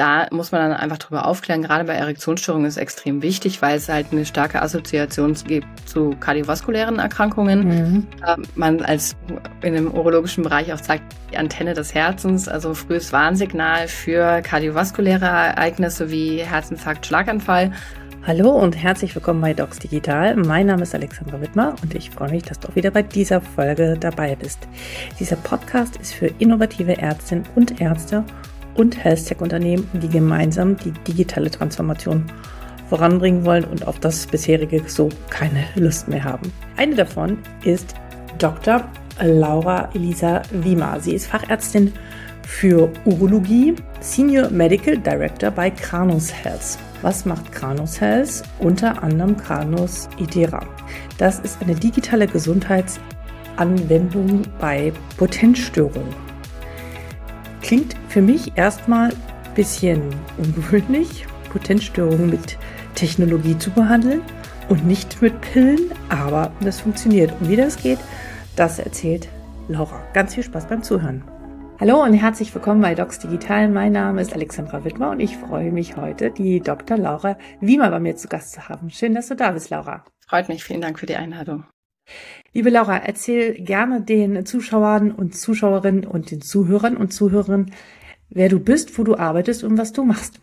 da muss man dann einfach drüber aufklären. Gerade bei Erektionsstörungen ist extrem wichtig, weil es halt eine starke Assoziation gibt zu kardiovaskulären Erkrankungen. Mhm. Ähm, man als in dem urologischen Bereich auch sagt, die Antenne des Herzens, also frühes Warnsignal für kardiovaskuläre Ereignisse wie Herzinfarkt, Schlaganfall. Hallo und herzlich willkommen bei Docs Digital. Mein Name ist Alexandra Wittmer und ich freue mich, dass du auch wieder bei dieser Folge dabei bist. Dieser Podcast ist für innovative Ärztinnen und Ärzte und Health-Tech-Unternehmen, die gemeinsam die digitale Transformation voranbringen wollen und auf das bisherige so keine Lust mehr haben. Eine davon ist Dr. Laura Elisa Wiemer. Sie ist Fachärztin für Urologie, Senior Medical Director bei Kranus Health. Was macht Kranus Health? Unter anderem Kranus Idera. Das ist eine digitale Gesundheitsanwendung bei Potenzstörungen. Klingt für mich erstmal ein bisschen ungewöhnlich, Potenzstörungen mit Technologie zu behandeln und nicht mit Pillen, aber das funktioniert. Und wie das geht, das erzählt Laura. Ganz viel Spaß beim Zuhören. Hallo und herzlich willkommen bei Docs Digital. Mein Name ist Alexandra Wittmer und ich freue mich heute, die Dr. Laura Wiemer bei mir zu Gast zu haben. Schön, dass du da bist, Laura. Freut mich. Vielen Dank für die Einladung. Liebe Laura, erzähl gerne den Zuschauern und Zuschauerinnen und den Zuhörern und Zuhörern, wer du bist, wo du arbeitest und was du machst.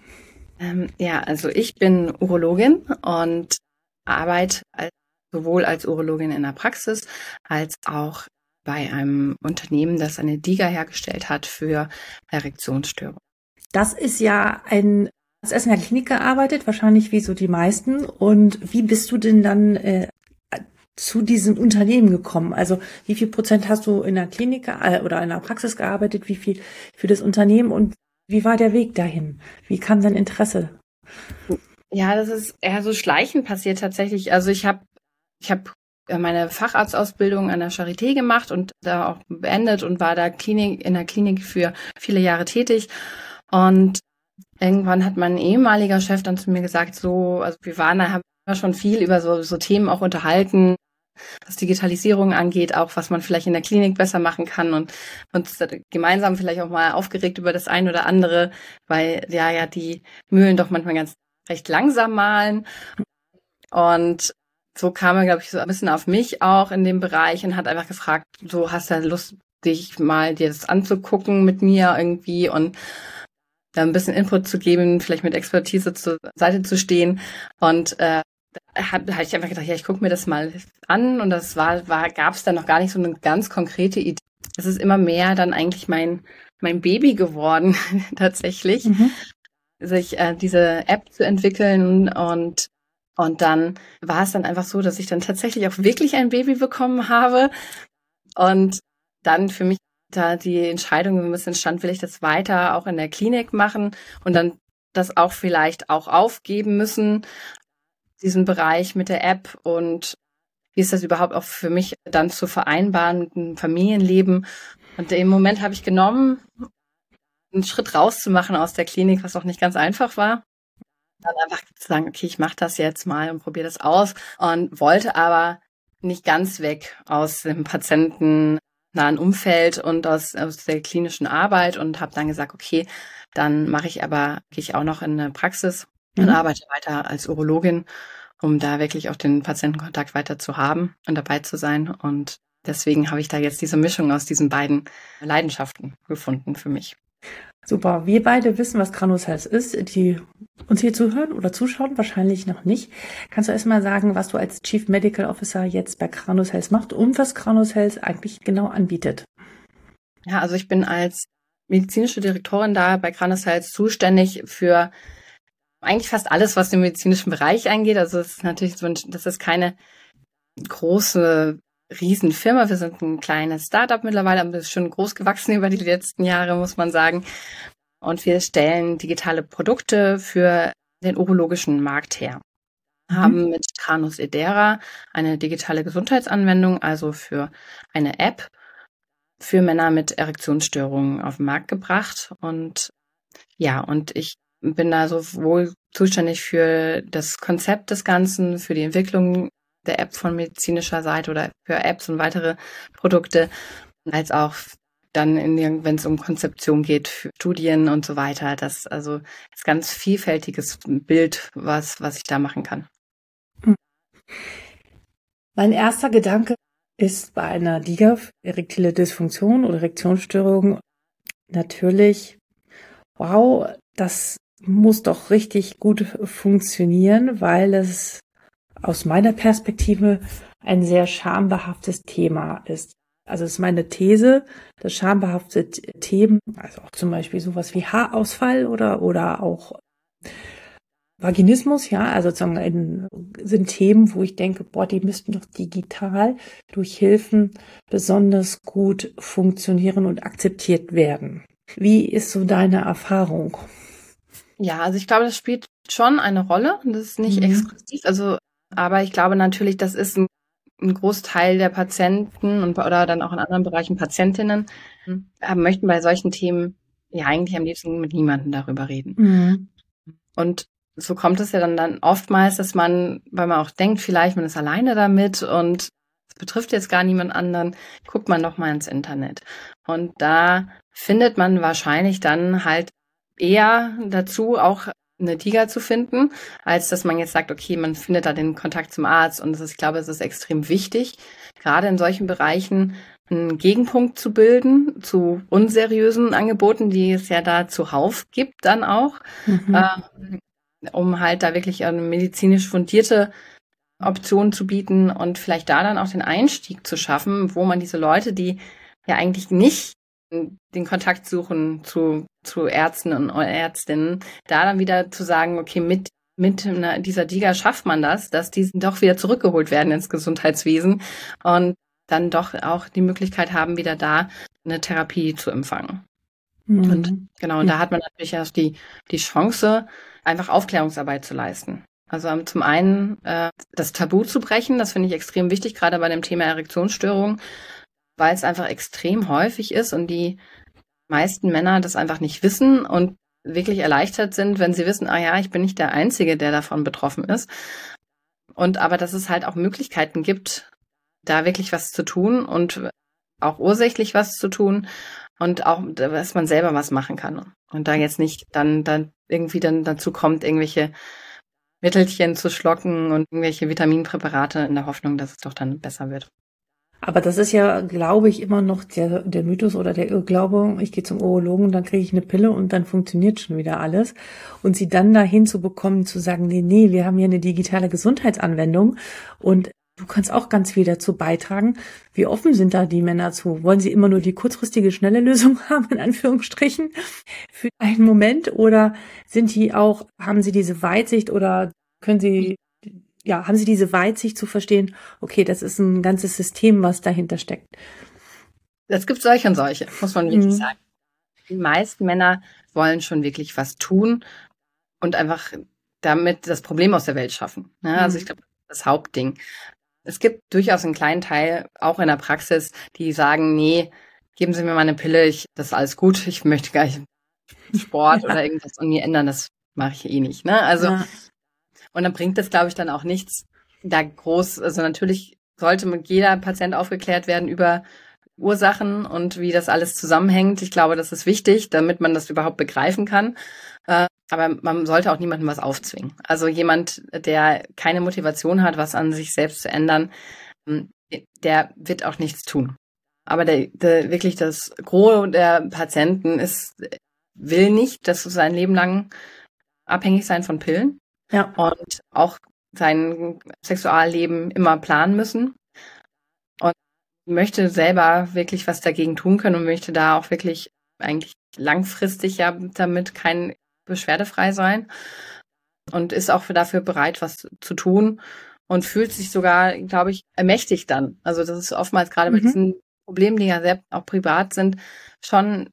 Ähm, ja, also ich bin Urologin und arbeite als, sowohl als Urologin in der Praxis als auch bei einem Unternehmen, das eine DIGA hergestellt hat für Erektionsstörungen. Das ist ja ein, hast erst in der Klinik gearbeitet, wahrscheinlich wie so die meisten. Und wie bist du denn dann äh, zu diesem Unternehmen gekommen? Also wie viel Prozent hast du in der Klinik äh, oder in der Praxis gearbeitet? Wie viel für das Unternehmen? Und wie war der Weg dahin? Wie kam dein Interesse? Ja, das ist eher so schleichend passiert tatsächlich. Also ich habe ich habe äh, meine Facharztausbildung an der Charité gemacht und da auch beendet und war da Klinik, in der Klinik für viele Jahre tätig. Und irgendwann hat mein ehemaliger Chef dann zu mir gesagt, so, also wir waren da, haben schon viel über so, so Themen auch unterhalten, was Digitalisierung angeht, auch was man vielleicht in der Klinik besser machen kann und uns gemeinsam vielleicht auch mal aufgeregt über das ein oder andere, weil ja, ja, die Mühlen doch manchmal ganz recht langsam malen. Und so kam er, glaube ich, so ein bisschen auf mich auch in dem Bereich und hat einfach gefragt, so hast du Lust, dich mal dir das anzugucken mit mir irgendwie und da ein bisschen Input zu geben, vielleicht mit Expertise zur Seite zu stehen. Und äh, habe hab ich einfach gedacht, ja, ich gucke mir das mal an und das war, war gab es dann noch gar nicht so eine ganz konkrete Idee. Es ist immer mehr dann eigentlich mein mein Baby geworden tatsächlich, mhm. sich äh, diese App zu entwickeln und und dann war es dann einfach so, dass ich dann tatsächlich auch wirklich ein Baby bekommen habe. Und dann für mich da die Entscheidung ein bisschen stand, will ich das weiter auch in der Klinik machen und dann das auch vielleicht auch aufgeben müssen, diesen Bereich mit der App und wie ist das überhaupt auch für mich dann zu vereinbaren mit einem Familienleben. Und im Moment habe ich genommen, einen Schritt rauszumachen aus der Klinik, was auch nicht ganz einfach war dann einfach zu sagen, okay, ich mache das jetzt mal und probiere das aus und wollte aber nicht ganz weg aus dem patientennahen Umfeld und aus, aus der klinischen Arbeit und habe dann gesagt, okay, dann mache ich aber, gehe ich auch noch in eine Praxis mhm. und arbeite weiter als Urologin, um da wirklich auch den Patientenkontakt weiter zu haben und dabei zu sein. Und deswegen habe ich da jetzt diese Mischung aus diesen beiden Leidenschaften gefunden für mich. Super. Wir beide wissen, was Granus Health ist. Die uns hier zuhören oder zuschauen, wahrscheinlich noch nicht. Kannst du erstmal sagen, was du als Chief Medical Officer jetzt bei Granus Health machst und was Granus Health eigentlich genau anbietet? Ja, also ich bin als medizinische Direktorin da bei Granus Health zuständig für eigentlich fast alles, was den medizinischen Bereich angeht. Also es ist natürlich so, das ist keine große Riesenfirma. Wir sind ein kleines Startup mittlerweile, aber ist schon groß gewachsen über die letzten Jahre, muss man sagen. Und wir stellen digitale Produkte für den urologischen Markt her. Mhm. Haben mit Canus Edera eine digitale Gesundheitsanwendung, also für eine App für Männer mit Erektionsstörungen auf den Markt gebracht. Und ja, und ich bin da sowohl zuständig für das Konzept des Ganzen, für die Entwicklung der App von medizinischer Seite oder für Apps und weitere Produkte, als auch dann wenn es um Konzeption geht, für Studien und so weiter. Das also ist ganz vielfältiges Bild, was, was ich da machen kann. Mein erster Gedanke ist bei einer DIGA, erektile Dysfunktion oder Erektionsstörung, natürlich, wow, das muss doch richtig gut funktionieren, weil es aus meiner Perspektive ein sehr schambehaftes Thema ist. Also es ist meine These, dass schambehaftete Themen, also auch zum Beispiel sowas wie Haarausfall oder, oder auch Vaginismus, ja, also sozusagen sind Themen, wo ich denke, boah, die müssten doch digital durch Hilfen besonders gut funktionieren und akzeptiert werden. Wie ist so deine Erfahrung? Ja, also ich glaube, das spielt schon eine Rolle. Das ist nicht mhm. exklusiv. Also, aber ich glaube natürlich, das ist ein, ein Großteil der Patienten und oder dann auch in anderen Bereichen Patientinnen mhm. möchten bei solchen Themen ja eigentlich am liebsten mit niemandem darüber reden. Mhm. Und so kommt es ja dann, dann oftmals, dass man, weil man auch denkt, vielleicht man ist alleine damit und es betrifft jetzt gar niemand anderen, guckt man doch mal ins Internet. Und da findet man wahrscheinlich dann halt eher dazu, auch eine Tiger zu finden, als dass man jetzt sagt, okay, man findet da den Kontakt zum Arzt. Und ist, ich glaube, es ist extrem wichtig, gerade in solchen Bereichen einen Gegenpunkt zu bilden zu unseriösen Angeboten, die es ja da zuhauf gibt dann auch, mhm. äh, um halt da wirklich eine medizinisch fundierte Option zu bieten und vielleicht da dann auch den Einstieg zu schaffen, wo man diese Leute, die ja eigentlich nicht den Kontakt suchen zu, zu Ärzten und Ärztinnen, da dann wieder zu sagen, okay, mit mit dieser Diga schafft man das, dass die doch wieder zurückgeholt werden ins Gesundheitswesen und dann doch auch die Möglichkeit haben, wieder da eine Therapie zu empfangen. Mhm. Und genau, und da hat man natürlich auch die, die Chance, einfach Aufklärungsarbeit zu leisten. Also um, zum einen äh, das Tabu zu brechen, das finde ich extrem wichtig, gerade bei dem Thema Erektionsstörung, weil es einfach extrem häufig ist und die meisten Männer das einfach nicht wissen und wirklich erleichtert sind, wenn sie wissen, ah ja, ich bin nicht der Einzige, der davon betroffen ist. Und aber dass es halt auch Möglichkeiten gibt, da wirklich was zu tun und auch ursächlich was zu tun und auch, dass man selber was machen kann. Und da jetzt nicht dann, dann irgendwie dann dazu kommt, irgendwelche Mittelchen zu schlocken und irgendwelche Vitaminpräparate in der Hoffnung, dass es doch dann besser wird. Aber das ist ja, glaube ich, immer noch der, der Mythos oder der Irrglaube, ich gehe zum Urologen, dann kriege ich eine Pille und dann funktioniert schon wieder alles. Und sie dann dahin zu bekommen, zu sagen, nee, nee, wir haben hier eine digitale Gesundheitsanwendung und du kannst auch ganz viel dazu beitragen. Wie offen sind da die Männer zu? Wollen sie immer nur die kurzfristige, schnelle Lösung haben, in Anführungsstrichen, für einen Moment? Oder sind die auch, haben sie diese Weitsicht oder können sie ja, haben Sie diese Weitsicht zu verstehen, okay, das ist ein ganzes System, was dahinter steckt? Es gibt solche und solche, muss man wirklich mhm. sagen. Die meisten Männer wollen schon wirklich was tun und einfach damit das Problem aus der Welt schaffen. Ja, ne? also mhm. ich glaube, das Hauptding. Es gibt durchaus einen kleinen Teil, auch in der Praxis, die sagen, nee, geben Sie mir mal eine Pille, ich, das ist alles gut, ich möchte gar nicht Sport ja. oder irgendwas an mir ändern, das mache ich eh nicht. Ne? Also ja. Und dann bringt das, glaube ich, dann auch nichts, da groß, also natürlich sollte mit jeder Patient aufgeklärt werden über Ursachen und wie das alles zusammenhängt. Ich glaube, das ist wichtig, damit man das überhaupt begreifen kann. Äh, aber man sollte auch niemandem was aufzwingen. Also jemand, der keine Motivation hat, was an sich selbst zu ändern, ähm, der wird auch nichts tun. Aber der, der wirklich das Gros der Patienten ist, will nicht, dass du sein Leben lang abhängig sein von Pillen. Ja. Und auch sein Sexualleben immer planen müssen. Und möchte selber wirklich was dagegen tun können und möchte da auch wirklich eigentlich langfristig ja damit kein beschwerdefrei sein und ist auch dafür bereit, was zu tun und fühlt sich sogar, glaube ich, ermächtigt dann. Also das ist oftmals gerade mhm. mit diesen Problemen, die ja sehr auch privat sind, schon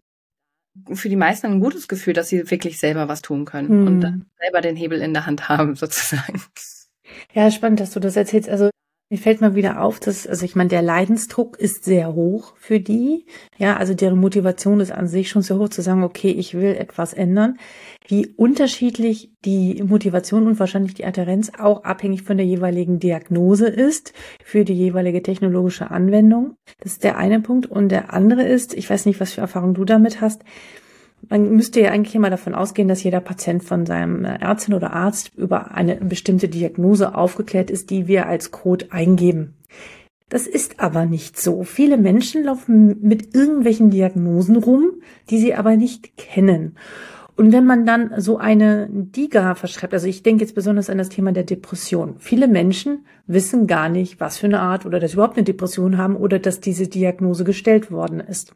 für die meisten ein gutes Gefühl, dass sie wirklich selber was tun können hm. und selber den Hebel in der Hand haben, sozusagen. Ja, spannend, dass du das erzählst. Also Mir fällt mal wieder auf, dass, also ich meine, der Leidensdruck ist sehr hoch für die. Ja, also deren Motivation ist an sich schon sehr hoch zu sagen, okay, ich will etwas ändern. Wie unterschiedlich die Motivation und wahrscheinlich die Adherenz auch abhängig von der jeweiligen Diagnose ist für die jeweilige technologische Anwendung. Das ist der eine Punkt. Und der andere ist, ich weiß nicht, was für Erfahrungen du damit hast, man müsste ja eigentlich immer davon ausgehen, dass jeder Patient von seinem Ärztin oder Arzt über eine bestimmte Diagnose aufgeklärt ist, die wir als Code eingeben. Das ist aber nicht so. Viele Menschen laufen mit irgendwelchen Diagnosen rum, die sie aber nicht kennen. Und wenn man dann so eine DIGA verschreibt, also ich denke jetzt besonders an das Thema der Depression. Viele Menschen wissen gar nicht, was für eine Art oder dass sie überhaupt eine Depression haben oder dass diese Diagnose gestellt worden ist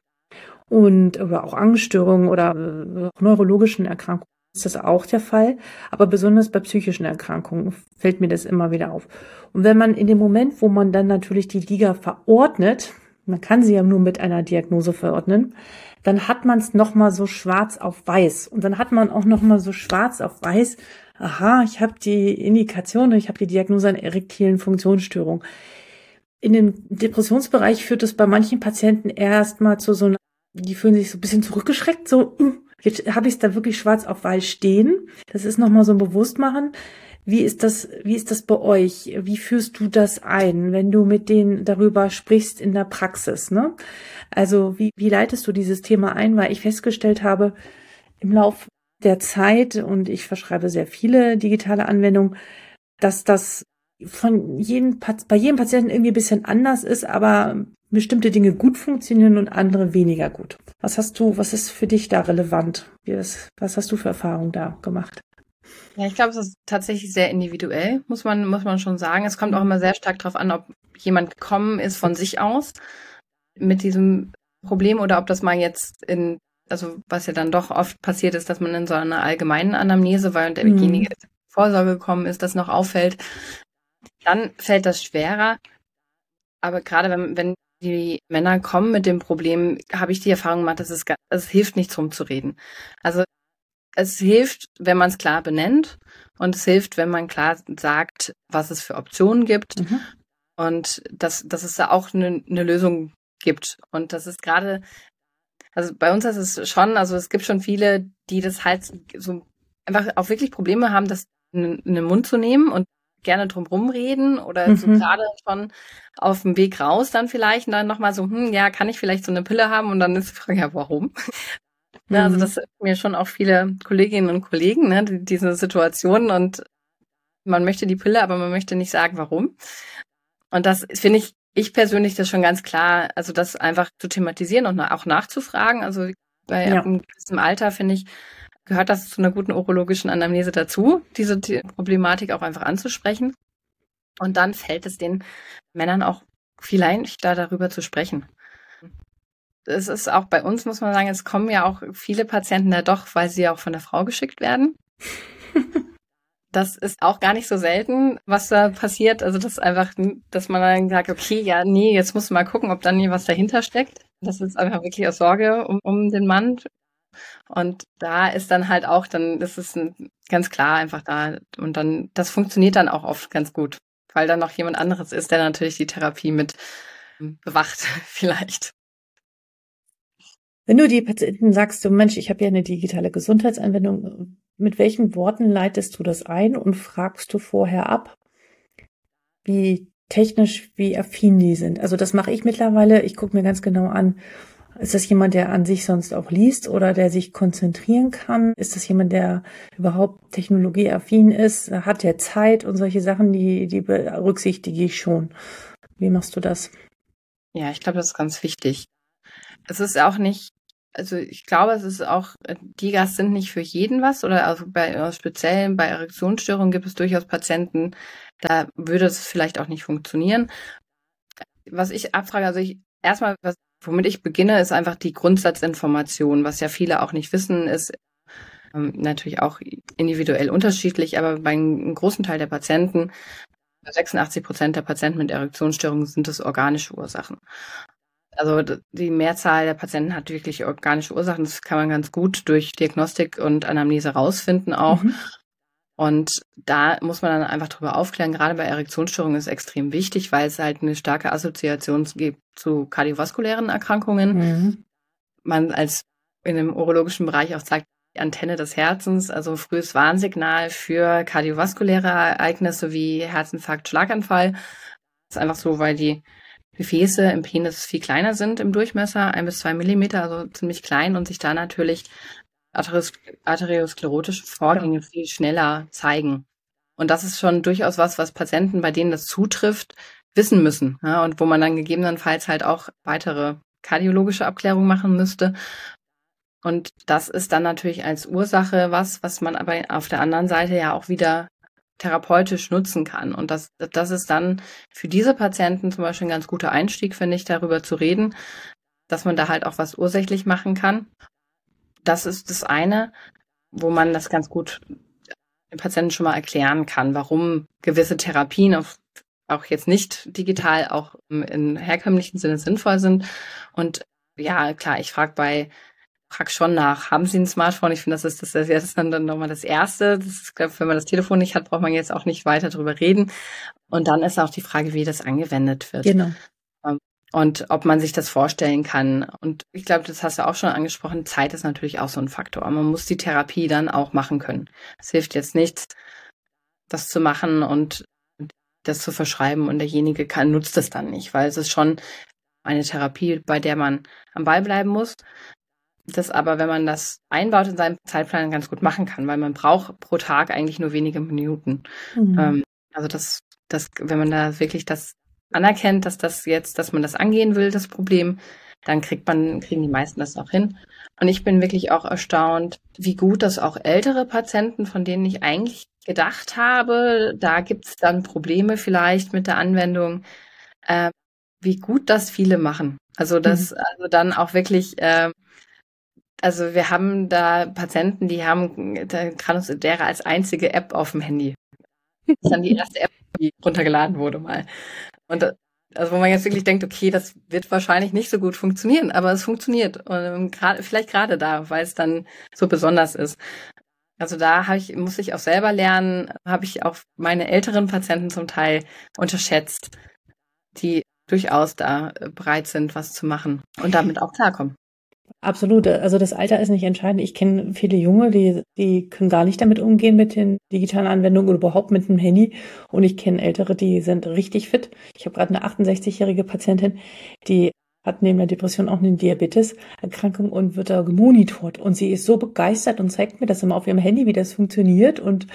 und oder auch Angststörungen oder äh, neurologischen Erkrankungen ist das auch der Fall. Aber besonders bei psychischen Erkrankungen fällt mir das immer wieder auf. Und wenn man in dem Moment, wo man dann natürlich die Liga verordnet, man kann sie ja nur mit einer Diagnose verordnen, dann hat man es nochmal so schwarz auf weiß. Und dann hat man auch nochmal so schwarz auf weiß, aha, ich habe die Indikation, ich habe die Diagnose einer erektilen Funktionsstörung. In dem Depressionsbereich führt es bei manchen Patienten erstmal zu so einer die fühlen sich so ein bisschen zurückgeschreckt, so, hm, jetzt habe ich es da wirklich schwarz auf weiß stehen. Das ist nochmal so ein Bewusstmachen. Wie ist das, wie ist das bei euch? Wie führst du das ein, wenn du mit denen darüber sprichst in der Praxis, ne? Also, wie, wie leitest du dieses Thema ein? Weil ich festgestellt habe, im Laufe der Zeit, und ich verschreibe sehr viele digitale Anwendungen, dass das von jedem, bei jedem Patienten irgendwie ein bisschen anders ist, aber bestimmte Dinge gut funktionieren und andere weniger gut. Was hast du, was ist für dich da relevant? Was hast du für Erfahrungen da gemacht? Ja, ich glaube, es ist tatsächlich sehr individuell, muss man, muss man schon sagen. Es kommt auch immer sehr stark darauf an, ob jemand gekommen ist von sich aus mit diesem Problem oder ob das mal jetzt in, also was ja dann doch oft passiert ist, dass man in so einer allgemeinen Anamnese, weil derjenige mhm. Vorsorge gekommen ist, das noch auffällt, dann fällt das schwerer. Aber gerade wenn, wenn die Männer kommen mit dem Problem, habe ich die Erfahrung gemacht, dass es, es hilft nichts rumzureden. Also es hilft, wenn man es klar benennt und es hilft, wenn man klar sagt, was es für Optionen gibt mhm. und dass, dass es da auch eine, eine Lösung gibt. Und das ist gerade, also bei uns ist es schon, also es gibt schon viele, die das halt so einfach auch wirklich Probleme haben, das in, in den Mund zu nehmen und gerne drum reden oder mhm. so gerade schon auf dem Weg raus dann vielleicht und dann nochmal so, hm, ja, kann ich vielleicht so eine Pille haben? Und dann ist die Frage, ja, warum? Mhm. Also mhm. das mir schon auch viele Kolleginnen und Kollegen, ne, die, diese Situation und man möchte die Pille, aber man möchte nicht sagen, warum. Und das finde ich, ich persönlich das schon ganz klar, also das einfach zu thematisieren und auch nachzufragen. Also bei ja. einem gewissen Alter finde ich, gehört das zu einer guten urologischen Anamnese dazu, diese Problematik auch einfach anzusprechen. Und dann fällt es den Männern auch viel leichter, darüber zu sprechen. Es ist auch bei uns, muss man sagen, es kommen ja auch viele Patienten da doch, weil sie auch von der Frau geschickt werden. das ist auch gar nicht so selten, was da passiert. Also das ist einfach, dass man dann sagt, okay, ja, nee, jetzt muss man mal gucken, ob dann hier was dahinter steckt. Das ist einfach wirklich aus Sorge um, um den Mann und da ist dann halt auch, dann das ist ein, ganz klar einfach da. Und dann, das funktioniert dann auch oft ganz gut, weil dann noch jemand anderes ist, der natürlich die Therapie mit ähm, bewacht, vielleicht. Wenn du die Patienten sagst, du Mensch, ich habe ja eine digitale Gesundheitsanwendung, mit welchen Worten leitest du das ein und fragst du vorher ab, wie technisch, wie affin die sind? Also das mache ich mittlerweile. Ich gucke mir ganz genau an, ist das jemand, der an sich sonst auch liest oder der sich konzentrieren kann? Ist das jemand, der überhaupt technologieaffin ist? Hat der Zeit und solche Sachen, die, die berücksichtige ich schon. Wie machst du das? Ja, ich glaube, das ist ganz wichtig. Es ist auch nicht, also ich glaube, es ist auch, Digas sind nicht für jeden was oder also bei speziell bei Erektionsstörungen gibt es durchaus Patienten, da würde es vielleicht auch nicht funktionieren. Was ich abfrage, also ich erstmal, was Womit ich beginne, ist einfach die Grundsatzinformation. Was ja viele auch nicht wissen, ist ähm, natürlich auch individuell unterschiedlich, aber bei einem großen Teil der Patienten, 86 Prozent der Patienten mit Erektionsstörungen sind es organische Ursachen. Also die Mehrzahl der Patienten hat wirklich organische Ursachen. Das kann man ganz gut durch Diagnostik und Anamnese rausfinden auch. Mhm. Und da muss man dann einfach drüber aufklären. Gerade bei Erektionsstörungen ist extrem wichtig, weil es halt eine starke Assoziation gibt zu kardiovaskulären Erkrankungen. Mhm. Man als in dem urologischen Bereich auch sagt, die Antenne des Herzens, also frühes Warnsignal für kardiovaskuläre Ereignisse wie Herzinfarkt, Schlaganfall. Das ist einfach so, weil die Gefäße im Penis viel kleiner sind im Durchmesser, ein bis zwei Millimeter, also ziemlich klein und sich da natürlich arteriosklerotische Vorgänge ja. viel schneller zeigen. Und das ist schon durchaus was, was Patienten, bei denen das zutrifft, wissen müssen. Ja, und wo man dann gegebenenfalls halt auch weitere kardiologische Abklärungen machen müsste. Und das ist dann natürlich als Ursache was, was man aber auf der anderen Seite ja auch wieder therapeutisch nutzen kann. Und das, das ist dann für diese Patienten zum Beispiel ein ganz guter Einstieg, finde ich, darüber zu reden, dass man da halt auch was ursächlich machen kann. Das ist das eine, wo man das ganz gut den Patienten schon mal erklären kann, warum gewisse Therapien auf, auch jetzt nicht digital, auch im herkömmlichen Sinne sinnvoll sind. Und ja, klar, ich frage bei frag schon nach, haben Sie ein Smartphone? Ich finde, das ist das, das ist dann, dann nochmal das Erste. Das ist, wenn man das Telefon nicht hat, braucht man jetzt auch nicht weiter drüber reden. Und dann ist auch die Frage, wie das angewendet wird. Genau. Und ob man sich das vorstellen kann. Und ich glaube, das hast du auch schon angesprochen. Zeit ist natürlich auch so ein Faktor. Man muss die Therapie dann auch machen können. Es hilft jetzt nichts, das zu machen und das zu verschreiben und derjenige kann, nutzt es dann nicht, weil es ist schon eine Therapie, bei der man am Ball bleiben muss das aber, wenn man das einbaut in seinen Zeitplan, ganz gut machen kann, weil man braucht pro Tag eigentlich nur wenige Minuten. Mhm. Ähm, also das, das, wenn man da wirklich das anerkennt, dass das jetzt, dass man das angehen will, das Problem, dann kriegt man, kriegen die meisten das auch hin. Und ich bin wirklich auch erstaunt, wie gut das auch ältere Patienten, von denen ich eigentlich gedacht habe, da gibt's dann Probleme vielleicht mit der Anwendung, äh, wie gut das viele machen. Also das, mhm. also dann auch wirklich äh, also wir haben da Patienten, die haben Granus als einzige App auf dem Handy. Das ist dann die erste App, die runtergeladen wurde mal. Und also wo man jetzt wirklich denkt, okay, das wird wahrscheinlich nicht so gut funktionieren, aber es funktioniert. Und ähm, gerade, vielleicht gerade da, weil es dann so besonders ist. Also da habe ich, muss ich auch selber lernen, habe ich auch meine älteren Patienten zum Teil unterschätzt, die durchaus da bereit sind, was zu machen und damit auch klarkommen. Absolut. Also das Alter ist nicht entscheidend. Ich kenne viele Junge, die, die können gar nicht damit umgehen mit den digitalen Anwendungen oder überhaupt mit dem Handy. Und ich kenne Ältere, die sind richtig fit. Ich habe gerade eine 68-jährige Patientin, die hat neben der Depression auch eine Diabetes-Erkrankung und wird da gemonitort. Und sie ist so begeistert und zeigt mir das immer auf ihrem Handy, wie das funktioniert und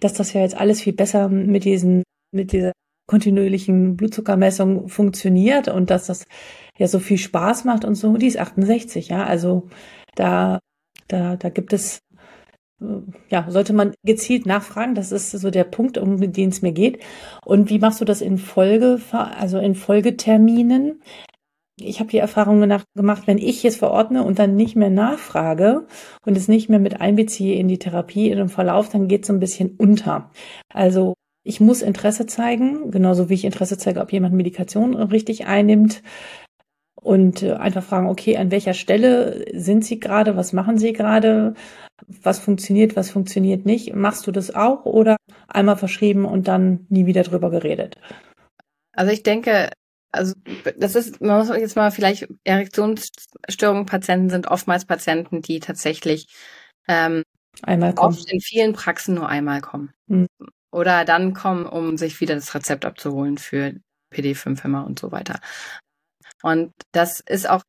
dass das ja jetzt alles viel besser mit diesen, mit dieser kontinuierlichen Blutzuckermessung funktioniert und dass das ja so viel Spaß macht und so. Die ist 68, ja. Also da, da, da gibt es, äh, ja, sollte man gezielt nachfragen. Das ist so der Punkt, um den es mir geht. Und wie machst du das in Folge, also in Folgeterminen? Ich habe die Erfahrung gemacht, wenn ich es verordne und dann nicht mehr nachfrage und es nicht mehr mit einbeziehe in die Therapie, in den Verlauf, dann geht es so ein bisschen unter. Also ich muss Interesse zeigen, genauso wie ich Interesse zeige, ob jemand Medikation richtig einnimmt und äh, einfach fragen, okay, an welcher Stelle sind Sie gerade, was machen Sie gerade, was funktioniert, was funktioniert nicht. Machst du das auch oder einmal verschrieben und dann nie wieder drüber geredet? Also ich denke, also das ist, man muss jetzt mal vielleicht Erektionsstörungen Patienten sind oftmals Patienten, die tatsächlich ähm, einmal kommen. oft in vielen Praxen nur einmal kommen. Mhm. Oder dann kommen, um sich wieder das Rezept abzuholen für PD5-Hämmer und so weiter. Und das ist auch,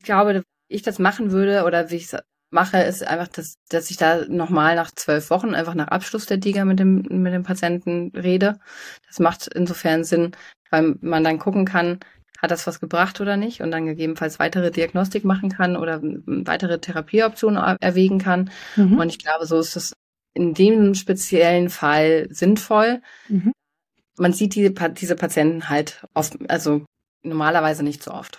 ich glaube, ich das machen würde oder wie ich es mache, ist einfach, dass, dass ich da nochmal nach zwölf Wochen einfach nach Abschluss der DIGA mit dem, mit dem Patienten rede. Das macht insofern Sinn, weil man dann gucken kann, hat das was gebracht oder nicht und dann gegebenenfalls weitere Diagnostik machen kann oder weitere Therapieoptionen erwägen kann. Mhm. Und ich glaube, so ist es in dem speziellen Fall sinnvoll. Mhm. Man sieht die, diese Patienten halt oft, also normalerweise nicht so oft.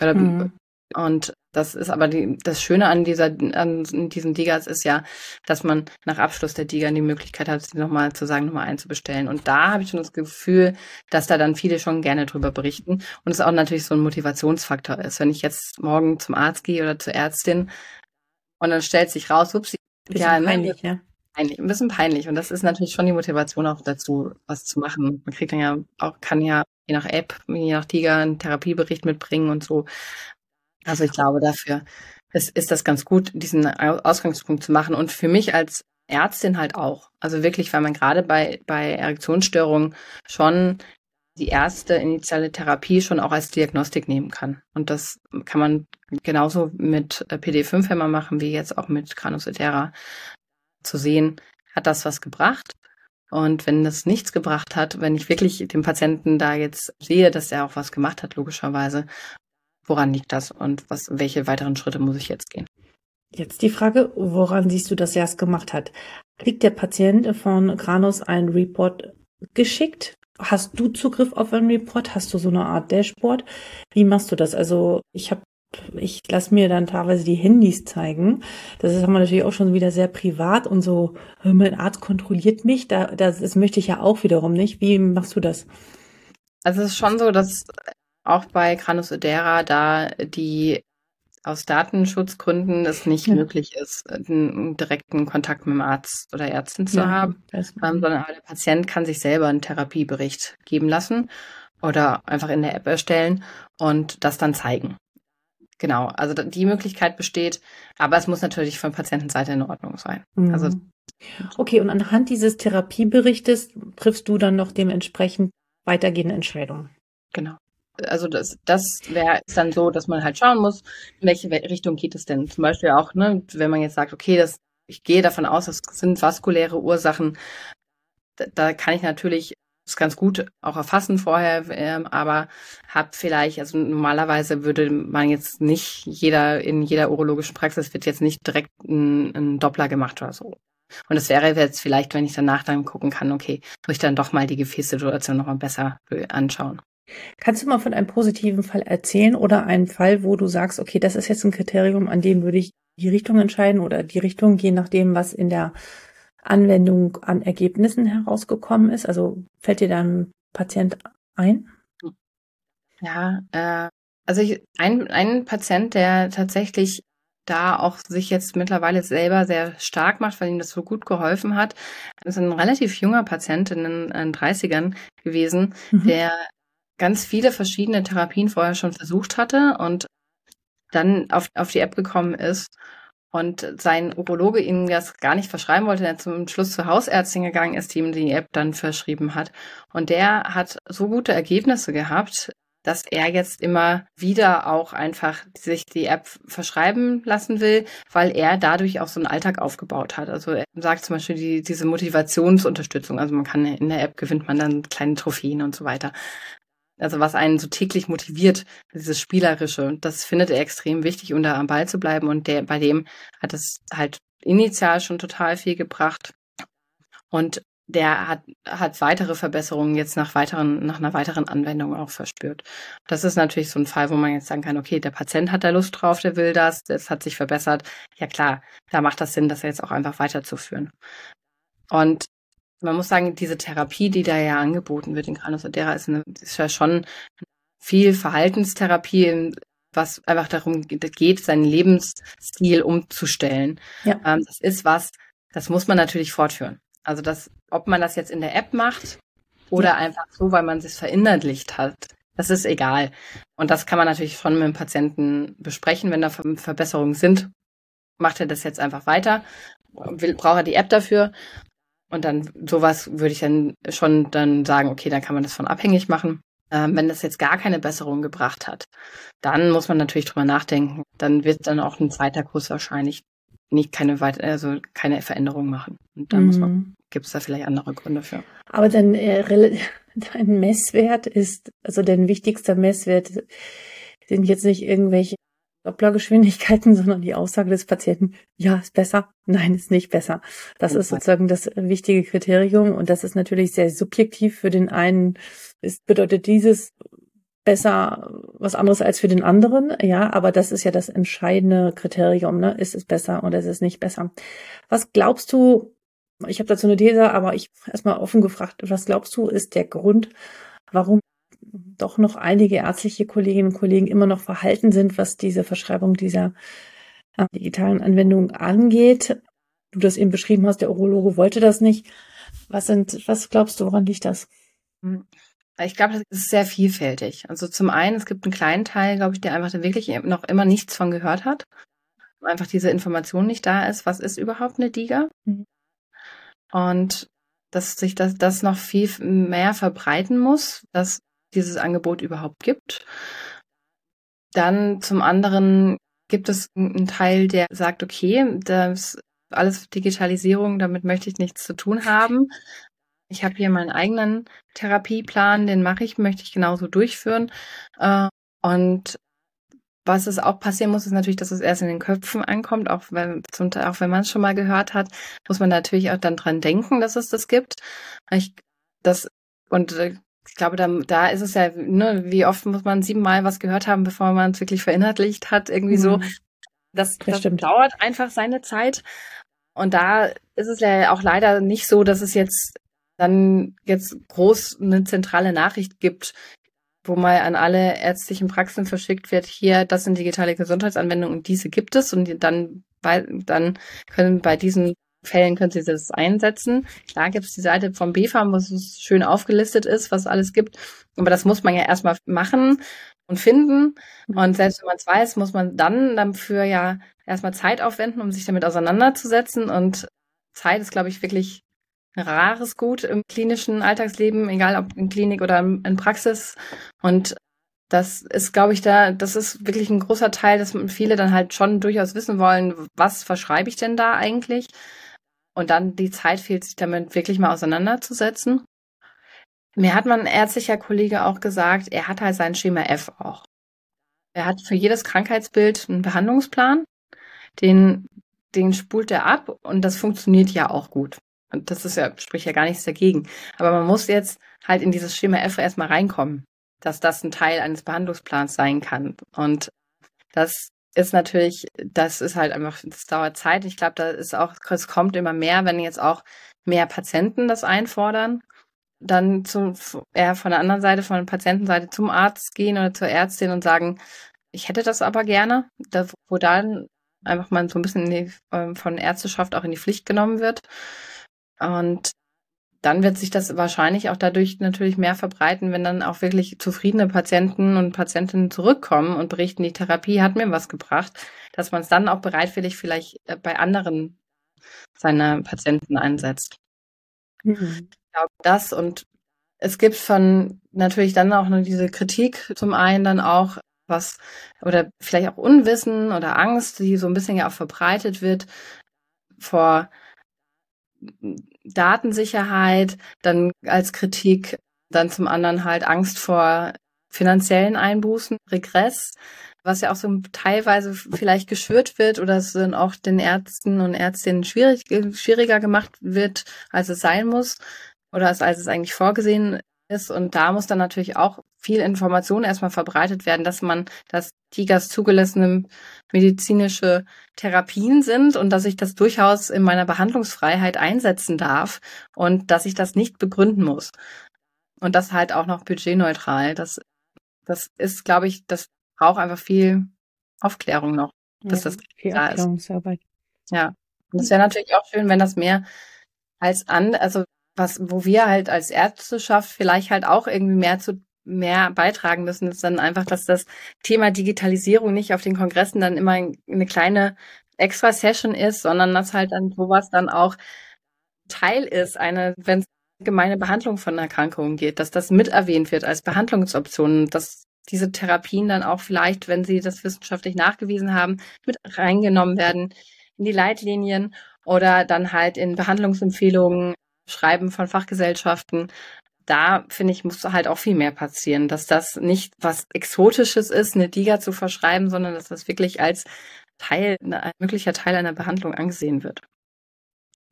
Mhm. Und das ist aber die, das Schöne an dieser, an diesen Digas ist ja, dass man nach Abschluss der Diga die Möglichkeit hat, sie nochmal zu sagen, nochmal einzubestellen. Und da habe ich schon das Gefühl, dass da dann viele schon gerne drüber berichten. Und es auch natürlich so ein Motivationsfaktor ist. Wenn ich jetzt morgen zum Arzt gehe oder zur Ärztin und dann stellt sich raus, ups, ja, ne, peinlich, ja. peinlich, ein bisschen peinlich. Und das ist natürlich schon die Motivation auch dazu, was zu machen. Man kriegt dann ja auch, kann ja je nach App, je nach Tiger einen Therapiebericht mitbringen und so. Also ich glaube, dafür ist, ist das ganz gut, diesen Ausgangspunkt zu machen. Und für mich als Ärztin halt auch. Also wirklich, weil man gerade bei, bei Erektionsstörungen schon die erste initiale Therapie schon auch als Diagnostik nehmen kann. Und das kann man genauso mit PD5-Hämmer machen, wie jetzt auch mit Granulocytera zu sehen, hat das was gebracht? Und wenn das nichts gebracht hat, wenn ich wirklich den Patienten da jetzt sehe, dass er auch was gemacht hat, logischerweise, woran liegt das und was, welche weiteren Schritte muss ich jetzt gehen? Jetzt die Frage, woran siehst du, dass er es gemacht hat? Kriegt der Patient von Granus einen Report geschickt? Hast du Zugriff auf einen Report? Hast du so eine Art Dashboard? Wie machst du das? Also ich habe ich lasse mir dann teilweise die Handys zeigen. Das ist aber natürlich auch schon wieder sehr privat und so, mein Arzt kontrolliert mich. Da, das, das möchte ich ja auch wiederum nicht. Wie machst du das? Also es ist schon so, dass auch bei Granusodera da die aus Datenschutzgründen es nicht ja. möglich ist, einen direkten Kontakt mit dem Arzt oder Ärztin zu ja, haben, ähm, sondern der Patient kann sich selber einen Therapiebericht geben lassen oder einfach in der App erstellen und das dann zeigen. Genau, also die Möglichkeit besteht, aber es muss natürlich von Patientenseite in Ordnung sein. Mhm. Also okay, und anhand dieses Therapieberichtes triffst du dann noch dementsprechend weitergehende Entscheidungen. Genau. Also das, das wäre dann so, dass man halt schauen muss, in welche Richtung geht es denn. Zum Beispiel auch, ne, wenn man jetzt sagt, okay, das, ich gehe davon aus, das sind vaskuläre Ursachen, da, da kann ich natürlich ist ganz gut auch erfassen vorher, ähm, aber habe vielleicht, also normalerweise würde man jetzt nicht jeder, in jeder urologischen Praxis wird jetzt nicht direkt ein, ein Doppler gemacht oder so. Und es wäre jetzt vielleicht, wenn ich danach dann gucken kann, okay, muss ich dann doch mal die Gefäßsituation nochmal besser anschauen. Kannst du mal von einem positiven Fall erzählen oder einen Fall, wo du sagst, okay, das ist jetzt ein Kriterium, an dem würde ich die Richtung entscheiden oder die Richtung, je nachdem, was in der Anwendung an Ergebnissen herausgekommen ist? Also fällt dir da ein Patient ein? Ja, äh, also ich, ein, ein Patient, der tatsächlich da auch sich jetzt mittlerweile selber sehr stark macht, weil ihm das so gut geholfen hat, ist ein relativ junger Patient in den, in den 30ern gewesen, mhm. der ganz viele verschiedene Therapien vorher schon versucht hatte und dann auf, auf die App gekommen ist und sein Urologe ihm das gar nicht verschreiben wollte, der zum Schluss zur Hausärztin gegangen ist, die ihm die App dann verschrieben hat. Und der hat so gute Ergebnisse gehabt, dass er jetzt immer wieder auch einfach sich die App verschreiben lassen will, weil er dadurch auch so einen Alltag aufgebaut hat. Also er sagt zum Beispiel die, diese Motivationsunterstützung. Also man kann in der App gewinnt man dann kleine Trophäen und so weiter also was einen so täglich motiviert, dieses Spielerische, das findet er extrem wichtig, um da am Ball zu bleiben. Und der, bei dem hat es halt initial schon total viel gebracht. Und der hat, hat weitere Verbesserungen jetzt nach weiteren, nach einer weiteren Anwendung auch verspürt. Das ist natürlich so ein Fall, wo man jetzt sagen kann, okay, der Patient hat da Lust drauf, der will das, das hat sich verbessert. Ja klar, da macht das Sinn, das jetzt auch einfach weiterzuführen. Und man muss sagen, diese Therapie, die da ja angeboten wird in Granus Adera, ist, eine, ist ja schon viel Verhaltenstherapie, was einfach darum geht, seinen Lebensstil umzustellen. Ja. Ähm, das ist was, das muss man natürlich fortführen. Also das, ob man das jetzt in der App macht oder ja. einfach so, weil man es verinnerlicht hat, das ist egal. Und das kann man natürlich schon mit dem Patienten besprechen, wenn da Verbesserungen sind. Macht er das jetzt einfach weiter? Will, braucht er die App dafür? Und dann sowas würde ich dann schon dann sagen, okay, dann kann man das von abhängig machen. Ähm, wenn das jetzt gar keine Besserung gebracht hat, dann muss man natürlich drüber nachdenken. Dann wird dann auch ein zweiter Kurs wahrscheinlich nicht keine weit also keine Veränderung machen. Und dann mhm. muss man, mhm. gibt es da vielleicht andere Gründe für. Aber dann äh, dein Messwert ist, also dein wichtigster Messwert sind jetzt nicht irgendwelche Dopplergeschwindigkeiten, sondern die Aussage des Patienten, ja, ist besser, nein, ist nicht besser. Das ist sozusagen das wichtige Kriterium und das ist natürlich sehr subjektiv. Für den einen ist, bedeutet dieses besser was anderes als für den anderen, ja, aber das ist ja das entscheidende Kriterium, ne? Ist es besser oder ist es nicht besser? Was glaubst du, ich habe dazu eine These, aber ich erstmal offen gefragt, was glaubst du, ist der Grund, warum doch noch einige ärztliche Kolleginnen und Kollegen immer noch verhalten sind, was diese Verschreibung dieser äh, digitalen Anwendung angeht. du das eben beschrieben hast, der Urologe wollte das nicht. Was sind, was glaubst du, woran liegt das? Hm. Ich glaube, das ist sehr vielfältig. Also zum einen, es gibt einen kleinen Teil, glaube ich, der einfach wirklich noch immer nichts von gehört hat. Einfach diese Information nicht da ist, was ist überhaupt eine DIGA? Mhm. Und dass sich das, das noch viel mehr verbreiten muss, dass dieses Angebot überhaupt gibt. Dann zum anderen gibt es einen Teil, der sagt, okay, das alles Digitalisierung, damit möchte ich nichts zu tun haben. Ich habe hier meinen eigenen Therapieplan, den mache ich, möchte ich genauso durchführen. Äh, und was es auch passieren muss, ist natürlich, dass es erst in den Köpfen ankommt, auch wenn, auch wenn man es schon mal gehört hat, muss man natürlich auch dann dran denken, dass es das gibt. Ich, das, und äh, ich glaube, da, da ist es ja, ne, wie oft muss man siebenmal was gehört haben, bevor man es wirklich verinnerlicht hat, irgendwie mhm. so. Das, das, das dauert einfach seine Zeit. Und da ist es ja auch leider nicht so, dass es jetzt dann jetzt groß eine zentrale Nachricht gibt, wo mal an alle ärztlichen Praxen verschickt wird, hier, das sind digitale Gesundheitsanwendungen und diese gibt es und dann bei, dann können bei diesen Fällen können Sie das einsetzen. Klar gibt es die Seite vom BFAM, wo es schön aufgelistet ist, was alles gibt. Aber das muss man ja erstmal machen und finden. Und selbst wenn man es weiß, muss man dann dafür ja erstmal Zeit aufwenden, um sich damit auseinanderzusetzen. Und Zeit ist, glaube ich, wirklich ein rares Gut im klinischen Alltagsleben, egal ob in Klinik oder in Praxis. Und das ist, glaube ich, da, das ist wirklich ein großer Teil, dass viele dann halt schon durchaus wissen wollen, was verschreibe ich denn da eigentlich? Und dann die Zeit fehlt, sich damit wirklich mal auseinanderzusetzen. Mir hat mein ärztlicher Kollege auch gesagt, er hat halt sein Schema F auch. Er hat für jedes Krankheitsbild einen Behandlungsplan, den, den spult er ab und das funktioniert ja auch gut. Und das ist ja, spricht ja gar nichts dagegen. Aber man muss jetzt halt in dieses Schema F erstmal reinkommen, dass das ein Teil eines Behandlungsplans sein kann. Und das ist natürlich, das ist halt einfach, das dauert Zeit. Ich glaube, da ist auch, es kommt immer mehr, wenn jetzt auch mehr Patienten das einfordern, dann zu, eher von der anderen Seite, von der Patientenseite zum Arzt gehen oder zur Ärztin und sagen, ich hätte das aber gerne, da, wo dann einfach mal so ein bisschen die, ähm, von Ärzteschaft auch in die Pflicht genommen wird. Und dann wird sich das wahrscheinlich auch dadurch natürlich mehr verbreiten, wenn dann auch wirklich zufriedene Patienten und Patientinnen zurückkommen und berichten, die Therapie hat mir was gebracht, dass man es dann auch bereitwillig vielleicht äh, bei anderen seiner Patienten einsetzt. Mhm. Ich glaube, das und es gibt von natürlich dann auch nur diese Kritik zum einen dann auch was oder vielleicht auch Unwissen oder Angst, die so ein bisschen ja auch verbreitet wird vor Datensicherheit, dann als Kritik, dann zum anderen halt Angst vor finanziellen Einbußen, Regress, was ja auch so teilweise vielleicht geschürt wird oder es dann auch den Ärzten und Ärztinnen schwierig, schwieriger gemacht wird, als es sein muss oder als, als es eigentlich vorgesehen ist. Und da muss dann natürlich auch viel Information erstmal verbreitet werden, dass man, dass TIGAS zugelassene medizinische Therapien sind und dass ich das durchaus in meiner Behandlungsfreiheit einsetzen darf und dass ich das nicht begründen muss. Und das halt auch noch budgetneutral. Das, das ist, glaube ich, das braucht einfach viel Aufklärung noch, bis ja, das viel da ist. Ja. Und es wäre natürlich auch schön, wenn das mehr als an, also was, wo wir halt als Ärzteschaft vielleicht halt auch irgendwie mehr zu mehr beitragen müssen, ist dann einfach, dass das Thema Digitalisierung nicht auf den Kongressen dann immer eine kleine extra Session ist, sondern dass halt dann sowas dann auch Teil ist, eine, wenn es gemeine Behandlung von Erkrankungen geht, dass das mit erwähnt wird als Behandlungsoption, dass diese Therapien dann auch vielleicht, wenn sie das wissenschaftlich nachgewiesen haben, mit reingenommen werden in die Leitlinien oder dann halt in Behandlungsempfehlungen Schreiben von Fachgesellschaften. Da finde ich, muss halt auch viel mehr passieren, dass das nicht was Exotisches ist, eine Diga zu verschreiben, sondern dass das wirklich als Teil, ein möglicher Teil einer Behandlung angesehen wird.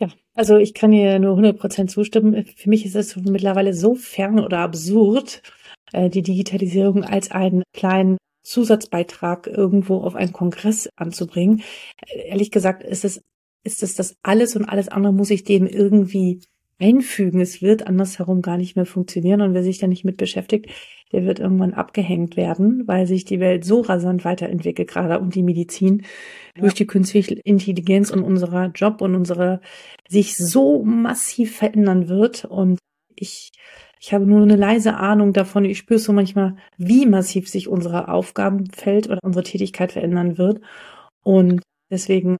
Ja, also ich kann dir nur 100% zustimmen. Für mich ist es mittlerweile so fern oder absurd, äh, die Digitalisierung als einen kleinen Zusatzbeitrag irgendwo auf einen Kongress anzubringen. Ehrlich gesagt ist es, ist es das alles und alles andere muss ich dem irgendwie einfügen. Es wird andersherum gar nicht mehr funktionieren. Und wer sich da nicht mit beschäftigt, der wird irgendwann abgehängt werden, weil sich die Welt so rasant weiterentwickelt, gerade und die Medizin ja. durch die künstliche Intelligenz und unserer Job und unsere sich so massiv verändern wird. Und ich, ich habe nur eine leise Ahnung davon. Ich spüre so manchmal, wie massiv sich unsere Aufgabenfeld oder unsere Tätigkeit verändern wird. Und deswegen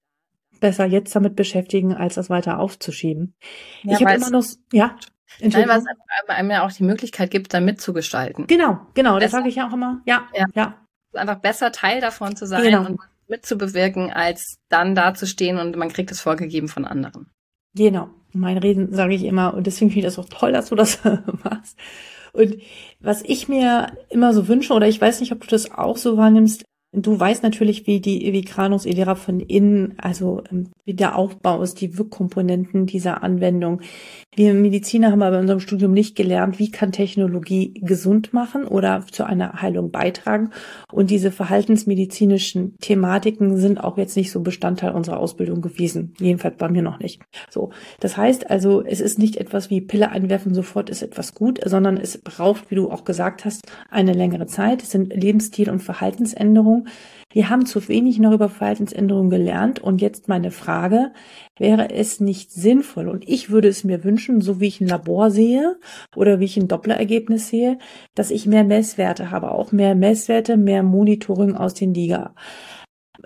besser jetzt damit beschäftigen, als das weiter aufzuschieben. Ja, ich habe immer noch, ja. Nein, weil es einem ja auch die Möglichkeit gibt, da mitzugestalten. Genau, genau, das sage ich ja auch immer. Ja, ja. ja. Einfach besser Teil davon zu sein genau. und mitzubewirken, als dann dazustehen und man kriegt es vorgegeben von anderen. Genau. Mein Reden sage ich immer und deswegen finde ich das auch toll, dass du das machst. Und was ich mir immer so wünsche, oder ich weiß nicht, ob du das auch so wahrnimmst, Du weißt natürlich, wie die wie Granus von innen, also ähm, wie der Aufbau ist, die Wirkkomponenten dieser Anwendung. Wir Mediziner haben aber in unserem Studium nicht gelernt, wie kann Technologie gesund machen oder zu einer Heilung beitragen. Und diese verhaltensmedizinischen Thematiken sind auch jetzt nicht so Bestandteil unserer Ausbildung gewesen. Jedenfalls bei mir noch nicht. So. Das heißt also, es ist nicht etwas wie Pille einwerfen, sofort ist etwas gut, sondern es braucht, wie du auch gesagt hast, eine längere Zeit. Es sind Lebensstil- und Verhaltensänderungen wir haben zu wenig noch über Verhaltensänderungen gelernt. Und jetzt meine Frage, wäre es nicht sinnvoll, und ich würde es mir wünschen, so wie ich ein Labor sehe oder wie ich ein Dopplerergebnis sehe, dass ich mehr Messwerte habe, auch mehr Messwerte, mehr Monitoring aus den Liga.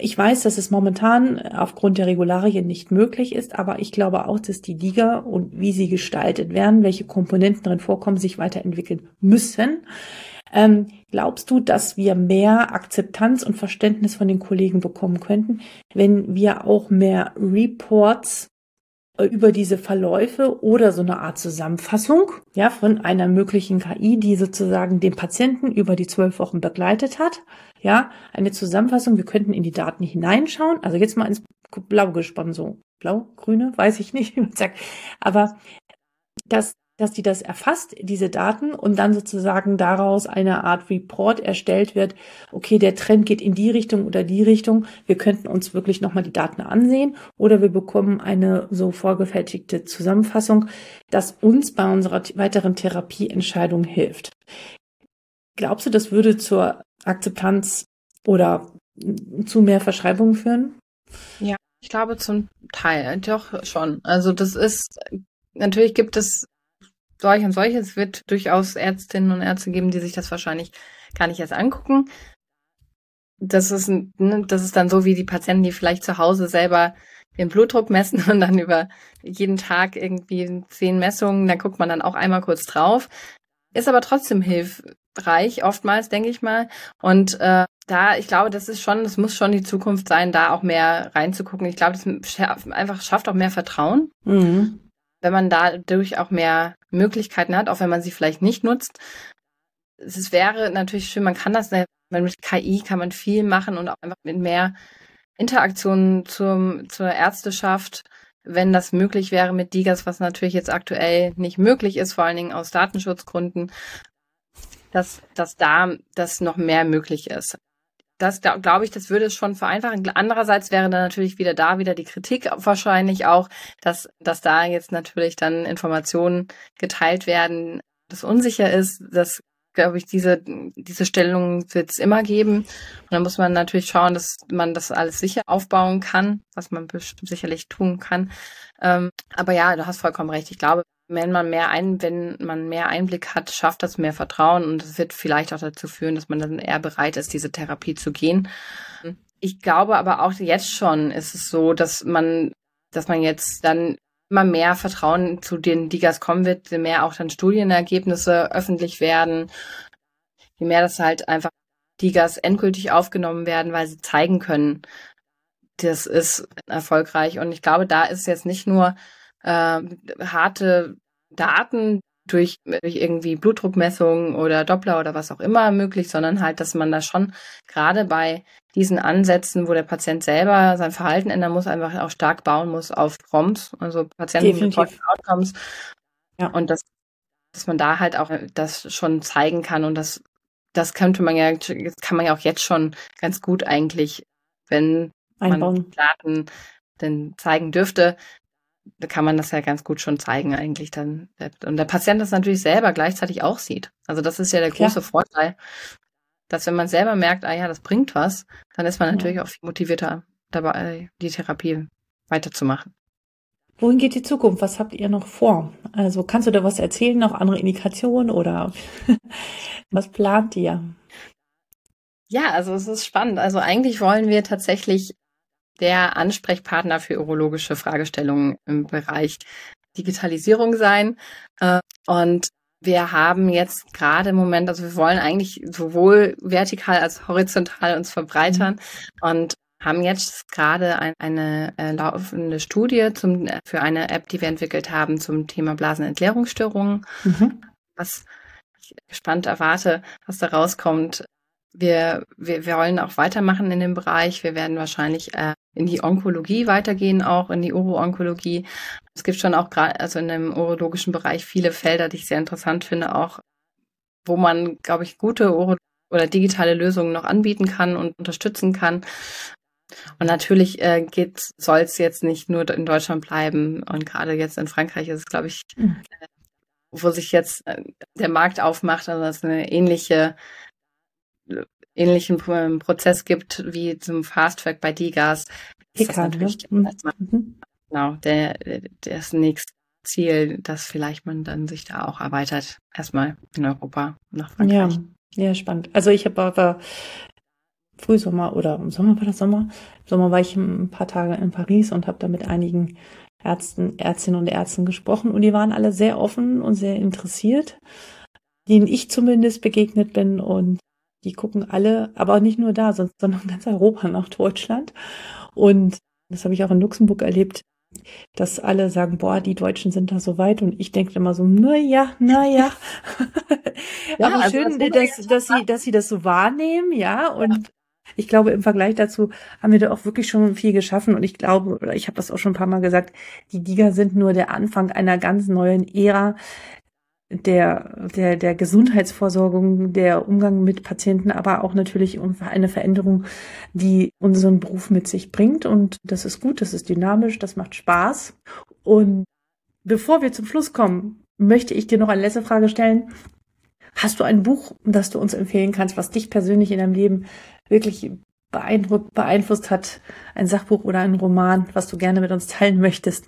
Ich weiß, dass es momentan aufgrund der Regularien nicht möglich ist, aber ich glaube auch, dass die Liga und wie sie gestaltet werden, welche Komponenten drin vorkommen, sich weiterentwickeln müssen. Ähm, glaubst du, dass wir mehr Akzeptanz und Verständnis von den Kollegen bekommen könnten, wenn wir auch mehr Reports äh, über diese Verläufe oder so eine Art Zusammenfassung, ja, von einer möglichen KI, die sozusagen den Patienten über die zwölf Wochen begleitet hat, ja, eine Zusammenfassung. Wir könnten in die Daten hineinschauen. Also jetzt mal ins Blau gesponnen, so blau, grüne, weiß ich nicht. Aber dass dass die das erfasst, diese Daten, und dann sozusagen daraus eine Art Report erstellt wird, okay, der Trend geht in die Richtung oder die Richtung, wir könnten uns wirklich nochmal die Daten ansehen oder wir bekommen eine so vorgefertigte Zusammenfassung, das uns bei unserer weiteren Therapieentscheidung hilft. Glaubst du, das würde zur Akzeptanz oder zu mehr Verschreibungen führen? Ja, ich glaube zum Teil doch schon. Also das ist natürlich gibt es solch und solches wird durchaus Ärztinnen und Ärzte geben, die sich das wahrscheinlich gar nicht erst angucken. Das ist, ne, das ist dann so wie die Patienten, die vielleicht zu Hause selber den Blutdruck messen und dann über jeden Tag irgendwie zehn Messungen, da guckt man dann auch einmal kurz drauf. Ist aber trotzdem hilfreich, oftmals, denke ich mal. Und äh, da, ich glaube, das ist schon, das muss schon die Zukunft sein, da auch mehr reinzugucken. Ich glaube, das einfach schafft auch mehr Vertrauen. Mhm wenn man dadurch auch mehr Möglichkeiten hat, auch wenn man sie vielleicht nicht nutzt. Es wäre natürlich schön, man kann das, mit KI kann man viel machen und auch einfach mit mehr Interaktionen zum, zur Ärzteschaft, wenn das möglich wäre mit Digas, was natürlich jetzt aktuell nicht möglich ist, vor allen Dingen aus Datenschutzgründen, dass, dass da das noch mehr möglich ist das glaube ich, das würde es schon vereinfachen. Andererseits wäre dann natürlich wieder da wieder die Kritik wahrscheinlich auch, dass, dass da jetzt natürlich dann Informationen geteilt werden, das unsicher ist. Das glaube ich, diese, diese Stellung wird es immer geben. Und dann muss man natürlich schauen, dass man das alles sicher aufbauen kann, was man sicherlich tun kann. Ähm, aber ja, du hast vollkommen recht. Ich glaube, wenn man mehr ein, wenn man mehr Einblick hat, schafft das mehr Vertrauen und es wird vielleicht auch dazu führen, dass man dann eher bereit ist, diese Therapie zu gehen. Ich glaube aber auch jetzt schon ist es so, dass man, dass man jetzt dann immer mehr Vertrauen zu den Digas kommen wird, je mehr auch dann Studienergebnisse öffentlich werden, je mehr das halt einfach Digas endgültig aufgenommen werden, weil sie zeigen können, das ist erfolgreich. Und ich glaube, da ist jetzt nicht nur äh, harte Daten durch, durch irgendwie Blutdruckmessungen oder Doppler oder was auch immer möglich, sondern halt, dass man da schon gerade bei diesen Ansätzen, wo der Patient selber sein Verhalten ändern muss, einfach auch stark bauen muss auf ROMs, also Patienten mit Outcomes. Ja. Und das, dass man da halt auch das schon zeigen kann und das, das könnte man ja, kann man ja auch jetzt schon ganz gut eigentlich, wenn Einbauen. man Daten denn zeigen dürfte, da kann man das ja ganz gut schon zeigen eigentlich dann. Und der Patient das natürlich selber gleichzeitig auch sieht. Also das ist ja der große ja. Vorteil, dass wenn man selber merkt, ah ja, das bringt was, dann ist man natürlich ja. auch viel motivierter dabei, die Therapie weiterzumachen. Wohin geht die Zukunft? Was habt ihr noch vor? Also kannst du da was erzählen, noch andere Indikationen oder was plant ihr? Ja, also es ist spannend. Also eigentlich wollen wir tatsächlich der Ansprechpartner für urologische Fragestellungen im Bereich Digitalisierung sein. Äh, und wir haben jetzt gerade im Moment, also wir wollen eigentlich sowohl vertikal als horizontal uns verbreitern mhm. und haben jetzt gerade ein, eine äh, laufende Studie zum, für eine App, die wir entwickelt haben zum Thema Blasenentleerungsstörungen. Mhm. Was ich gespannt erwarte, was da rauskommt. Wir, wir, wir wollen auch weitermachen in dem Bereich. Wir werden wahrscheinlich äh, in die Onkologie weitergehen, auch in die Uro-Onkologie. Es gibt schon auch gerade, also in dem urologischen Bereich viele Felder, die ich sehr interessant finde, auch wo man, glaube ich, gute Uro oder digitale Lösungen noch anbieten kann und unterstützen kann. Und natürlich äh, soll es jetzt nicht nur in Deutschland bleiben. Und gerade jetzt in Frankreich ist es, glaube ich, mhm. äh, wo sich jetzt äh, der Markt aufmacht, also es eine ähnliche ähnlichen Prozess gibt wie zum Fast Track bei Digas. Ist das natürlich ne? mhm. genau der das nächste Ziel, dass vielleicht man dann sich da auch erweitert erstmal in Europa nach Frankreich. Ja, ja spannend. Also ich habe aber Frühsommer oder im Sommer war das Sommer. Im Sommer war ich ein paar Tage in Paris und habe da mit einigen Ärzten, Ärztinnen und Ärzten gesprochen und die waren alle sehr offen und sehr interessiert, denen ich zumindest begegnet bin und die gucken alle, aber auch nicht nur da, sondern ganz Europa nach Deutschland. Und das habe ich auch in Luxemburg erlebt, dass alle sagen, boah, die Deutschen sind da so weit. Und ich denke immer so, na ja, na ja. ja aber also schön, das dass, dass sie, dass sie das so wahrnehmen, ja, und ich glaube, im Vergleich dazu haben wir da auch wirklich schon viel geschaffen. Und ich glaube, oder ich habe das auch schon ein paar Mal gesagt, die Giga sind nur der Anfang einer ganz neuen Ära der, der, der Gesundheitsvorsorgung, der Umgang mit Patienten, aber auch natürlich eine Veränderung, die unseren Beruf mit sich bringt. Und das ist gut, das ist dynamisch, das macht Spaß. Und bevor wir zum Schluss kommen, möchte ich dir noch eine letzte Frage stellen. Hast du ein Buch, das du uns empfehlen kannst, was dich persönlich in deinem Leben wirklich beeindruckt, beeinflusst hat? Ein Sachbuch oder ein Roman, was du gerne mit uns teilen möchtest?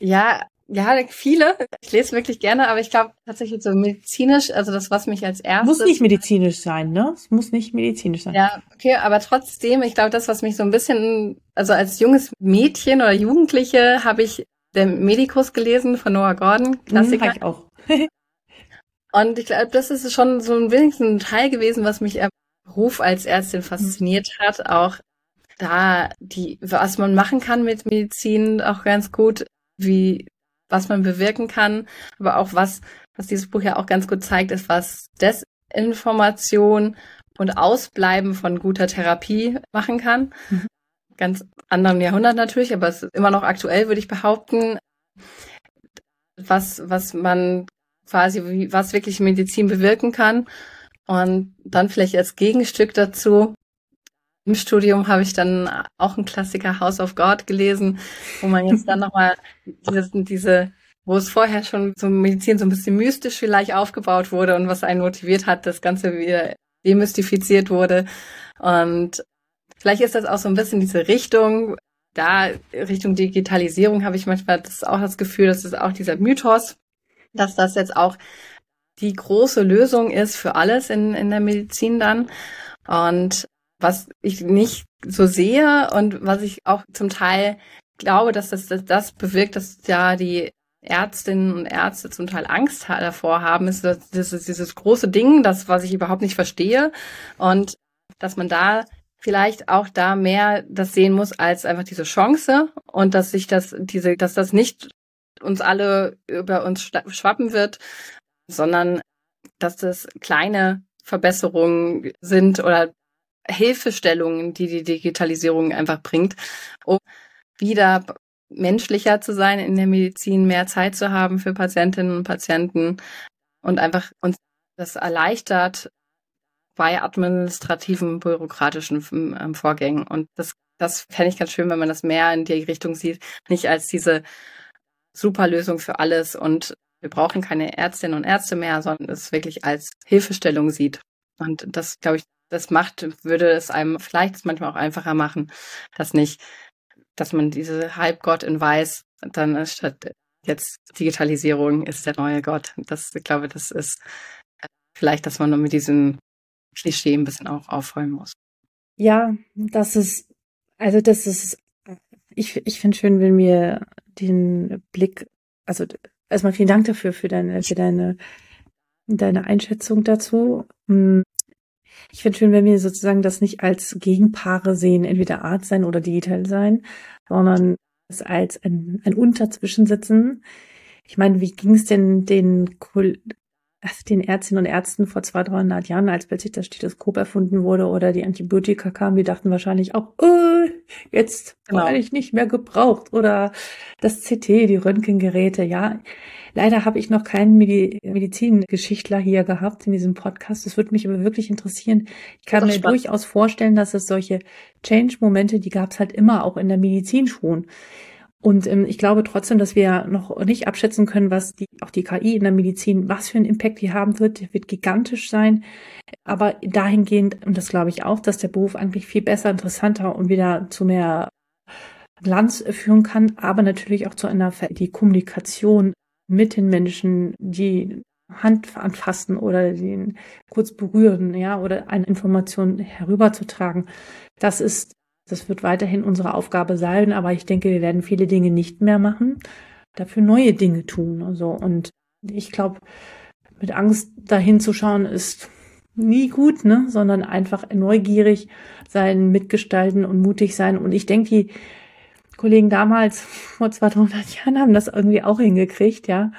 Ja, ja, viele. Ich lese wirklich gerne, aber ich glaube tatsächlich so medizinisch, also das, was mich als erstes. Muss nicht medizinisch sein, ne? Es muss nicht medizinisch sein. Ja, okay, aber trotzdem, ich glaube, das, was mich so ein bisschen, also als junges Mädchen oder Jugendliche habe ich den Medikus gelesen von Noah Gordon, mhm, Klassiker. Mhm, ich auch. Und ich glaube, das ist schon so ein wenigstens ein Teil gewesen, was mich am Beruf als Ärztin fasziniert mhm. hat, auch da die, was man machen kann mit Medizin auch ganz gut, wie was man bewirken kann, aber auch was, was dieses Buch ja auch ganz gut zeigt, ist, was Desinformation und Ausbleiben von guter Therapie machen kann. Mhm. Ganz anderen Jahrhundert natürlich, aber es ist immer noch aktuell, würde ich behaupten, was, was man quasi, was wirklich Medizin bewirken kann. Und dann vielleicht als Gegenstück dazu, im Studium habe ich dann auch ein Klassiker House of God gelesen, wo man jetzt dann nochmal diese, diese, wo es vorher schon so Medizin so ein bisschen mystisch vielleicht aufgebaut wurde und was einen motiviert hat, das Ganze wieder demystifiziert wurde. Und vielleicht ist das auch so ein bisschen diese Richtung, da Richtung Digitalisierung habe ich manchmal das auch das Gefühl, dass es auch dieser Mythos, dass das jetzt auch die große Lösung ist für alles in, in der Medizin dann. Und was ich nicht so sehe und was ich auch zum Teil glaube, dass das, das, das bewirkt, dass ja die Ärztinnen und Ärzte zum Teil Angst davor haben, ist das, das ist dieses große Ding, das, was ich überhaupt nicht verstehe. Und dass man da vielleicht auch da mehr das sehen muss als einfach diese Chance und dass sich das, diese, dass das nicht uns alle über uns schwappen wird, sondern dass das kleine Verbesserungen sind oder Hilfestellungen, die die Digitalisierung einfach bringt, um wieder menschlicher zu sein in der Medizin, mehr Zeit zu haben für Patientinnen und Patienten und einfach uns das erleichtert bei administrativen, bürokratischen ähm, Vorgängen. Und das das fände ich ganz schön, wenn man das mehr in die Richtung sieht, nicht als diese super Lösung für alles und wir brauchen keine Ärztinnen und Ärzte mehr, sondern es wirklich als Hilfestellung sieht. Und das, glaube ich, das macht, würde es einem vielleicht manchmal auch einfacher machen, dass nicht, dass man diese Halbgott in Weiß dann statt jetzt Digitalisierung ist der neue Gott. Das, ich glaube, das ist vielleicht, dass man nur mit diesem Klischee ein bisschen auch aufräumen muss. Ja, das ist, also das ist, ich, ich finde schön, wenn wir den Blick, also erstmal vielen Dank dafür, für deine, für deine, deine Einschätzung dazu. Ich finde schön, wenn wir sozusagen das nicht als Gegenpaare sehen, entweder Art sein oder digital sein, sondern es als ein, ein Unterzwischensitzen. Ich meine, wie ging es denn den den Ärztinnen und Ärzten vor 200, 300 Jahren, als plötzlich das Stethoskop erfunden wurde oder die Antibiotika kamen, die dachten wahrscheinlich auch, oh, jetzt genau. werde ich nicht mehr gebraucht oder das CT, die Röntgengeräte, ja. Leider habe ich noch keinen Medizingeschichtler hier gehabt in diesem Podcast. Das würde mich aber wirklich interessieren. Ich kann mir spannend. durchaus vorstellen, dass es solche Change-Momente, die gab es halt immer auch in der Medizin schon. Und ähm, ich glaube trotzdem, dass wir noch nicht abschätzen können, was die, auch die KI in der Medizin, was für einen Impact die haben wird. Der wird gigantisch sein. Aber dahingehend, und das glaube ich auch, dass der Beruf eigentlich viel besser, interessanter und wieder zu mehr Glanz führen kann, aber natürlich auch zu einer, die Kommunikation mit den Menschen, die Hand anfassen oder den kurz berühren, ja, oder eine Information herüberzutragen. Das ist das wird weiterhin unsere Aufgabe sein, aber ich denke, wir werden viele Dinge nicht mehr machen, dafür neue Dinge tun. Also, und ich glaube, mit Angst dahin zu schauen, ist nie gut, ne, sondern einfach neugierig sein, mitgestalten und mutig sein. Und ich denke, die Kollegen damals vor 200 Jahren haben das irgendwie auch hingekriegt, ja.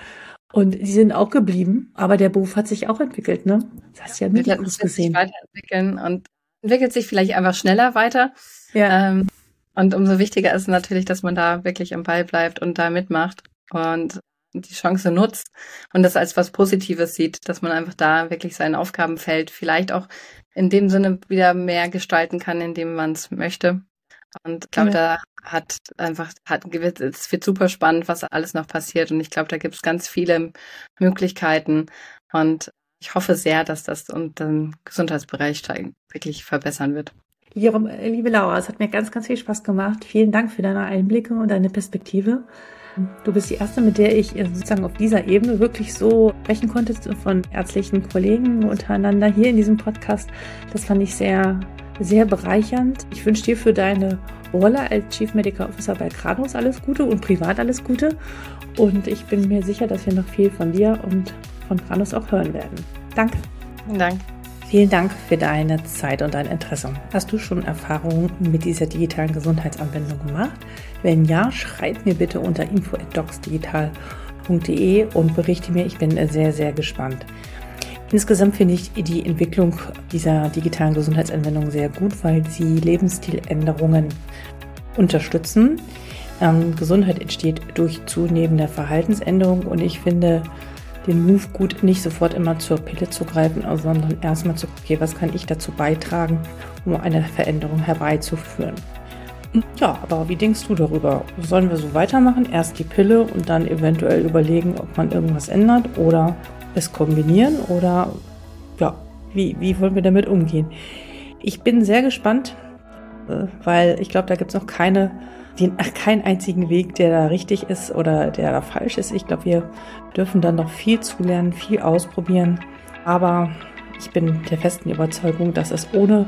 Und die sind auch geblieben, aber der Beruf hat sich auch entwickelt, ne? Das hast du ja mit uns gesehen. Sich weiterentwickeln und entwickelt sich vielleicht einfach schneller weiter. Ja. Ähm, und umso wichtiger ist natürlich, dass man da wirklich am Ball bleibt und da mitmacht und die Chance nutzt und das als was Positives sieht, dass man einfach da wirklich sein Aufgabenfeld vielleicht auch in dem Sinne wieder mehr gestalten kann, indem man es möchte. Und ich glaube, ja. da hat einfach, hat, es wird super spannend, was alles noch passiert. Und ich glaube, da gibt es ganz viele Möglichkeiten. Und ich hoffe sehr, dass das und den Gesundheitsbereich wirklich verbessern wird. Liebe Laura, es hat mir ganz, ganz viel Spaß gemacht. Vielen Dank für deine Einblicke und deine Perspektive. Du bist die erste, mit der ich sozusagen auf dieser Ebene wirklich so sprechen konnte von ärztlichen Kollegen untereinander hier in diesem Podcast. Das fand ich sehr, sehr bereichernd. Ich wünsche dir für deine Rolle als Chief Medical Officer bei Kratos alles Gute und privat alles Gute. Und ich bin mir sicher, dass wir noch viel von dir und von Kratos auch hören werden. Danke. Vielen Dank. Vielen Dank für deine Zeit und dein Interesse. Hast du schon Erfahrungen mit dieser digitalen Gesundheitsanwendung gemacht? Wenn ja, schreib mir bitte unter info@docsdigital.de und berichte mir. Ich bin sehr, sehr gespannt. Insgesamt finde ich die Entwicklung dieser digitalen Gesundheitsanwendung sehr gut, weil sie Lebensstiländerungen unterstützen. Ähm, Gesundheit entsteht durch zunehmende Verhaltensänderung und ich finde, den Move gut, nicht sofort immer zur Pille zu greifen, sondern erstmal zu gucken, okay, was kann ich dazu beitragen, um eine Veränderung herbeizuführen. Ja, aber wie denkst du darüber? Sollen wir so weitermachen? Erst die Pille und dann eventuell überlegen, ob man irgendwas ändert oder es kombinieren oder ja, wie, wie wollen wir damit umgehen? Ich bin sehr gespannt, äh, weil ich glaube, da gibt es noch keine den, keinen einzigen Weg, der da richtig ist oder der da falsch ist. Ich glaube, wir dürfen dann noch viel zulernen, viel ausprobieren. Aber ich bin der festen Überzeugung, dass es ohne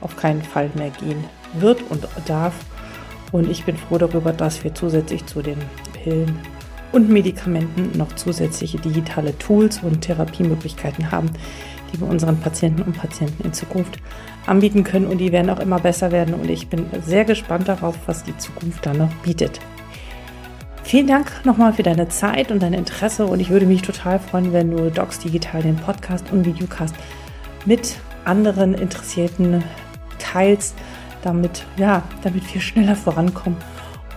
auf keinen Fall mehr gehen wird und darf. Und ich bin froh darüber, dass wir zusätzlich zu den Pillen und Medikamenten noch zusätzliche digitale Tools und Therapiemöglichkeiten haben, die wir unseren Patienten und Patienten in Zukunft anbieten können. Und die werden auch immer besser werden. Und ich bin sehr gespannt darauf, was die Zukunft dann noch bietet. Vielen Dank nochmal für deine Zeit und dein Interesse. Und ich würde mich total freuen, wenn du Docs Digital, den Podcast und Videocast mit anderen Interessierten teilst, damit, ja, damit wir schneller vorankommen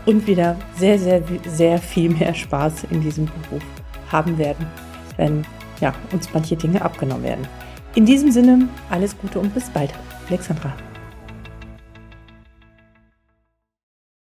und wieder sehr, sehr, sehr viel mehr Spaß in diesem Beruf haben werden, wenn ja, uns manche Dinge abgenommen werden. In diesem Sinne, alles Gute und bis bald. Alexandra.